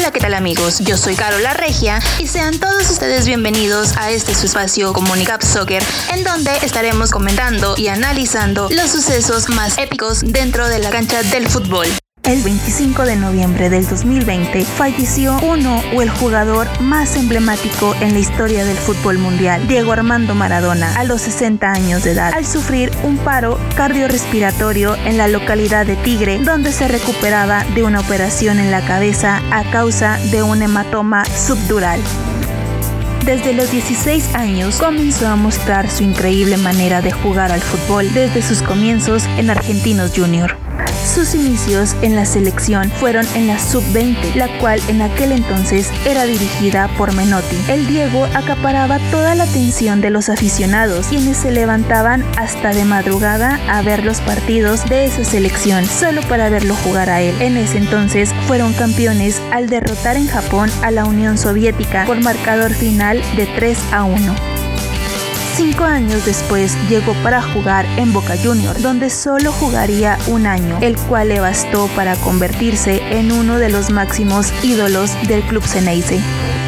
Hola, ¿qué tal amigos? Yo soy Carola Regia y sean todos ustedes bienvenidos a este su espacio Comunicap Soccer, en donde estaremos comentando y analizando los sucesos más épicos dentro de la cancha del fútbol. El 25 de noviembre del 2020 falleció uno o el jugador más emblemático en la historia del fútbol mundial, Diego Armando Maradona, a los 60 años de edad, al sufrir un paro cardiorrespiratorio en la localidad de Tigre, donde se recuperaba de una operación en la cabeza a causa de un hematoma subdural. Desde los 16 años comenzó a mostrar su increíble manera de jugar al fútbol desde sus comienzos en Argentinos Junior. Sus inicios en la selección fueron en la sub-20, la cual en aquel entonces era dirigida por Menotti. El Diego acaparaba toda la atención de los aficionados, quienes se levantaban hasta de madrugada a ver los partidos de esa selección, solo para verlo jugar a él. En ese entonces fueron campeones al derrotar en Japón a la Unión Soviética por marcador final de 3 a 1. Cinco años después llegó para jugar en Boca Juniors, donde solo jugaría un año, el cual le bastó para convertirse en uno de los máximos ídolos del club Ceneice.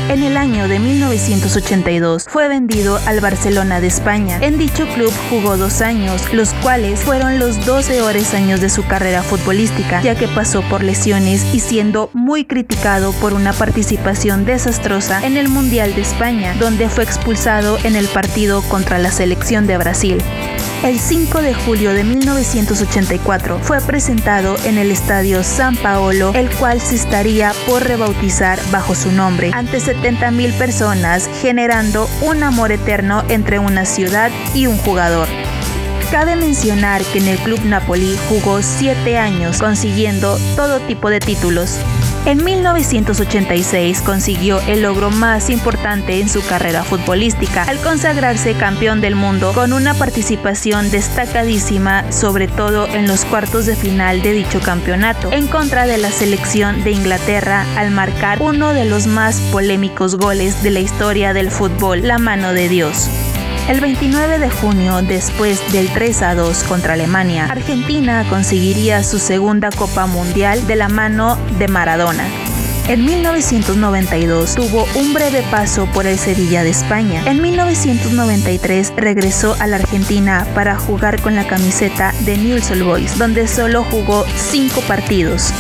En el año de 1982 fue vendido al Barcelona de España. En dicho club jugó dos años, los cuales fueron los 12 peores años de su carrera futbolística, ya que pasó por lesiones y siendo muy criticado por una participación desastrosa en el Mundial de España, donde fue expulsado en el partido contra la selección de Brasil. El 5 de julio de 1984 fue presentado en el estadio San Paolo, el cual se estaría por rebautizar bajo su nombre ante 70.000 personas, generando un amor eterno entre una ciudad y un jugador. Cabe mencionar que en el club Napoli jugó 7 años consiguiendo todo tipo de títulos. En 1986 consiguió el logro más importante en su carrera futbolística al consagrarse campeón del mundo con una participación destacadísima sobre todo en los cuartos de final de dicho campeonato en contra de la selección de Inglaterra al marcar uno de los más polémicos goles de la historia del fútbol, la mano de Dios. El 29 de junio, después del 3 a 2 contra Alemania, Argentina conseguiría su segunda Copa Mundial de la mano de Maradona. En 1992 tuvo un breve paso por el Sevilla de España. En 1993 regresó a la Argentina para jugar con la camiseta de Newell's Boys, donde solo jugó 5 partidos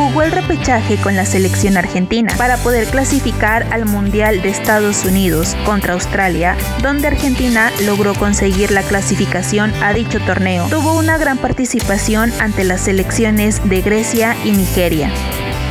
jugó el repechaje con la selección argentina para poder clasificar al Mundial de Estados Unidos contra Australia, donde Argentina logró conseguir la clasificación a dicho torneo. Tuvo una gran participación ante las selecciones de Grecia y Nigeria.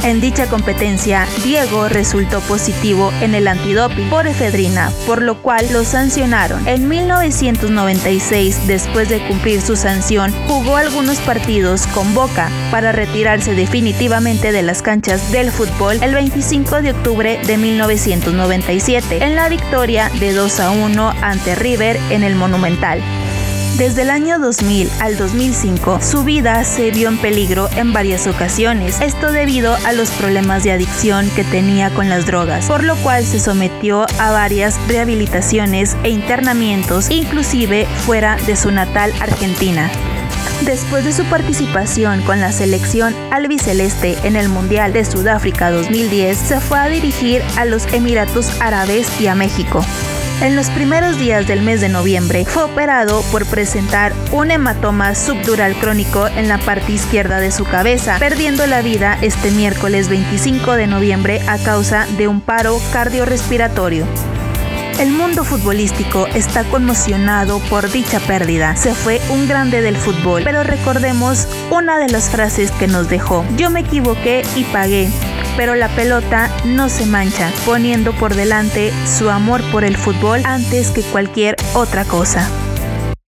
En dicha competencia, Diego resultó positivo en el antidoping por efedrina, por lo cual lo sancionaron. En 1996, después de cumplir su sanción, jugó algunos partidos con Boca para retirarse definitivamente de las canchas del fútbol el 25 de octubre de 1997 en la victoria de 2 a 1 ante River en el Monumental. Desde el año 2000 al 2005, su vida se vio en peligro en varias ocasiones, esto debido a los problemas de adicción que tenía con las drogas, por lo cual se sometió a varias rehabilitaciones e internamientos, inclusive fuera de su natal Argentina. Después de su participación con la selección albiceleste en el Mundial de Sudáfrica 2010, se fue a dirigir a los Emiratos Árabes y a México. En los primeros días del mes de noviembre fue operado por presentar un hematoma subdural crónico en la parte izquierda de su cabeza, perdiendo la vida este miércoles 25 de noviembre a causa de un paro cardiorrespiratorio. El mundo futbolístico está conmocionado por dicha pérdida. Se fue un grande del fútbol, pero recordemos una de las frases que nos dejó. Yo me equivoqué y pagué pero la pelota no se mancha, poniendo por delante su amor por el fútbol antes que cualquier otra cosa.